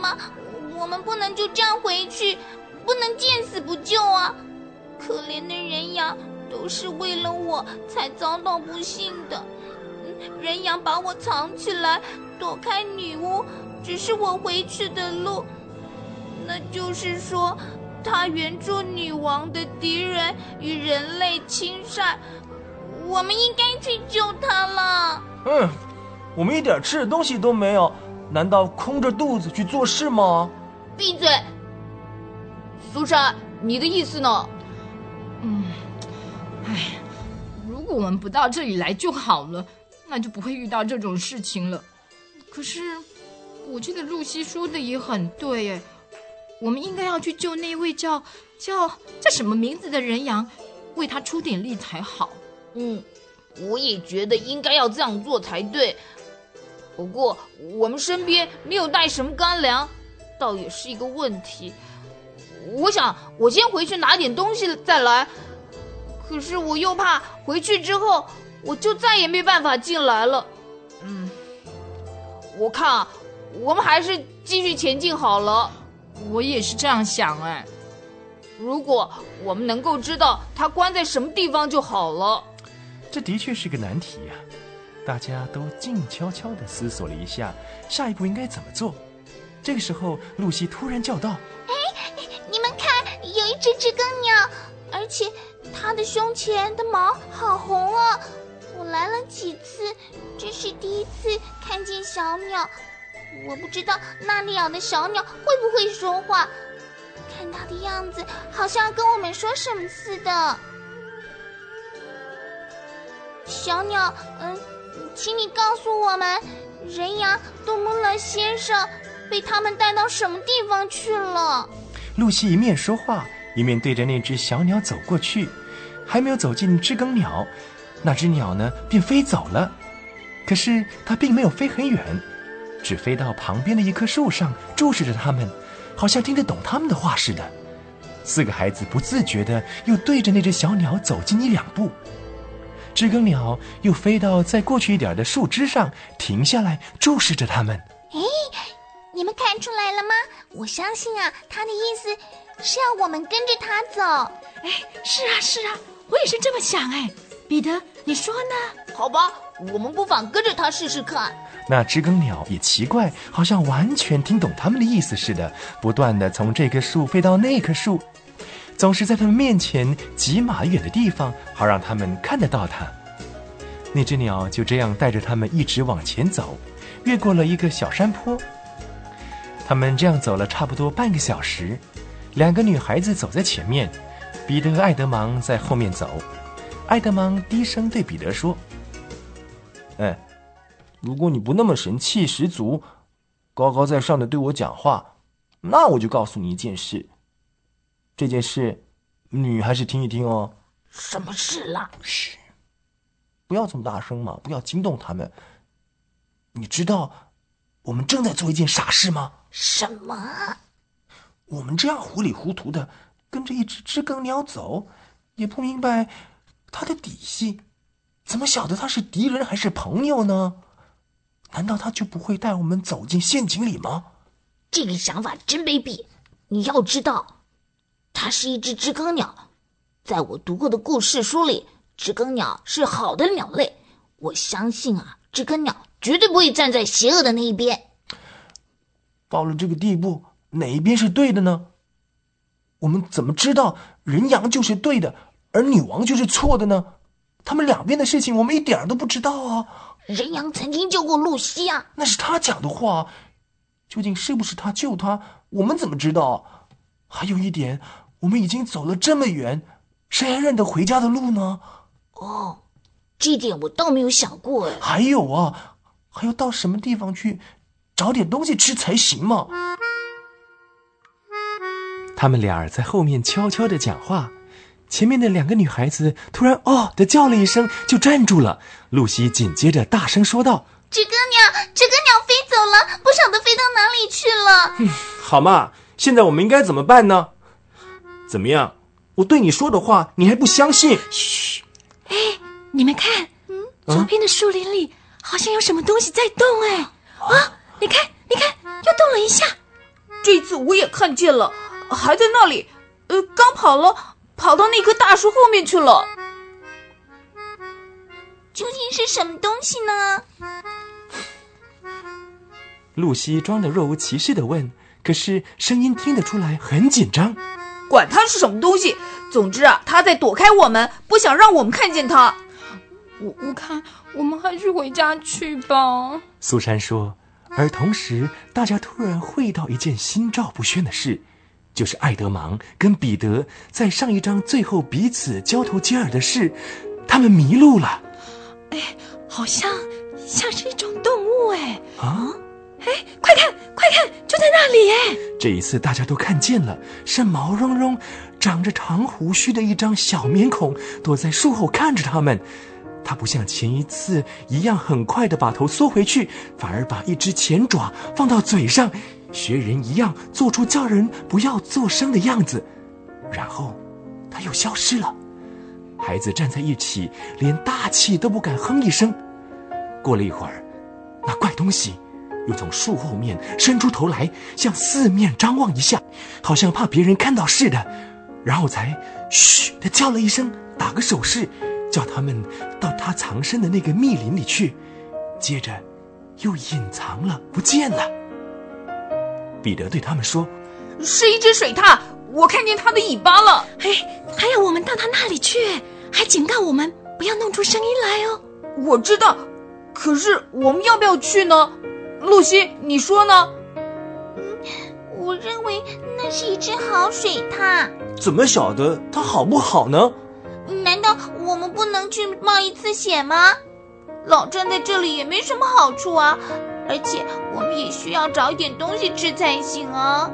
妈，我们不能就这样回去，不能见死不救啊！可怜的人羊都是为了我才遭到不幸的。人羊把我藏起来，躲开女巫，只是我回去的路。那就是说，他援助女王的敌人与人类亲善，我们应该去救他了。嗯，我们一点吃的东西都没有，难道空着肚子去做事吗？闭嘴，苏珊，你的意思呢？嗯，哎，如果我们不到这里来就好了。那就不会遇到这种事情了。可是，我记得露西说的也很对，哎，我们应该要去救那位叫叫叫什么名字的人羊，为他出点力才好。嗯，我也觉得应该要这样做才对。不过，我们身边没有带什么干粮，倒也是一个问题。我想，我先回去拿点东西再来。可是，我又怕回去之后。我就再也没办法进来了，嗯，我看啊，我们还是继续前进好了。我也是这样想哎。如果我们能够知道他关在什么地方就好了。这的确是个难题呀，大家都静悄悄地思索了一下，下一步应该怎么做。这个时候，露西突然叫道：“哎，你们看，有一只知更鸟，而且它的胸前的毛好红啊！”我来了几次，这是第一次看见小鸟。我不知道那里养的小鸟会不会说话，看它的样子，好像要跟我们说什么似的。小鸟，嗯，请你告诉我们，人羊杜穆勒先生被他们带到什么地方去了？露西一面说话，一面对着那只小鸟走过去，还没有走进知更鸟。那只鸟呢，便飞走了。可是它并没有飞很远，只飞到旁边的一棵树上，注视着他们，好像听得懂他们的话似的。四个孩子不自觉地又对着那只小鸟走近一两步。知更鸟又飞到再过去一点的树枝上，停下来注视着他们。哎，你们看出来了吗？我相信啊，他的意思是要我们跟着他走。哎，是啊，是啊，我也是这么想。哎。彼得，你说呢？好吧，我们不妨跟着他试试看。那知更鸟也奇怪，好像完全听懂他们的意思似的，不断的从这棵树飞到那棵树，总是在他们面前几码远的地方，好让他们看得到它。那只鸟就这样带着他们一直往前走，越过了一个小山坡。他们这样走了差不多半个小时，两个女孩子走在前面，彼得和爱德芒在后面走。爱德芒低声对彼得说：“哎，如果你不那么神气十足、高高在上的对我讲话，那我就告诉你一件事。这件事，你还是听一听哦。什么事啦？嘘，不要这么大声嘛，不要惊动他们。你知道我们正在做一件傻事吗？什么？我们这样糊里糊涂的跟着一只知更鸟走，也不明白。”他的底细，怎么晓得他是敌人还是朋友呢？难道他就不会带我们走进陷阱里吗？这个想法真卑鄙！你要知道，它是一只知更鸟，在我读过的故事书里，知更鸟是好的鸟类。我相信啊，知更鸟绝对不会站在邪恶的那一边。到了这个地步，哪一边是对的呢？我们怎么知道人羊就是对的？而女王就是错的呢？他们两边的事情我们一点都不知道啊！人羊曾经救过露西啊，那是他讲的话，究竟是不是他救他，我们怎么知道？还有一点，我们已经走了这么远，谁还认得回家的路呢？哦，这点我倒没有想过哎。还有啊，还要到什么地方去找点东西吃才行嘛？他们俩在后面悄悄的讲话。前面的两个女孩子突然“哦”的叫了一声，就站住了。露西紧接着大声说道：“知更鸟，知更鸟飞走了，不晓得飞到哪里去了。”嗯，好嘛，现在我们应该怎么办呢？怎么样？我对你说的话，你还不相信？嘘！哎，你们看，嗯，左边的树林里好像有什么东西在动。哎，啊，你看，你看，又动了一下。这次我也看见了，还在那里，呃，刚跑了，跑到那棵大树后面去了。究竟是什么东西呢？露西装的若无其事的问，可是声音听得出来很紧张。管他是什么东西，总之啊，他在躲开我们，不想让我们看见他。我我看我们还是回家去吧。苏珊说，而同时大家突然会到一件心照不宣的事，就是爱德芒跟彼得在上一章最后彼此交头接耳的事，他们迷路了。哎，好像像是一种动物哎啊！哎，快看快看，就在那里哎！这一次大家都看见了，是毛茸茸、长着长胡须的一张小面孔，躲在树后看着他们。他不像前一次一样很快的把头缩回去，反而把一只前爪放到嘴上，学人一样做出叫人不要作声的样子，然后他又消失了。孩子站在一起，连大气都不敢哼一声。过了一会儿，那怪东西又从树后面伸出头来，向四面张望一下，好像怕别人看到似的，然后才嘘的叫了一声，打个手势，叫他们到他藏身的那个密林里去。接着，又隐藏了，不见了。彼得对他们说：“是一只水獭。”我看见它的尾巴了，哎，还要我们到它那里去，还警告我们不要弄出声音来哦。我知道，可是我们要不要去呢？露西，你说呢？嗯，我认为那是一只好水獭。怎么晓得它好不好呢？难道我们不能去冒一次险吗？老站在这里也没什么好处啊，而且我们也需要找一点东西吃才行啊。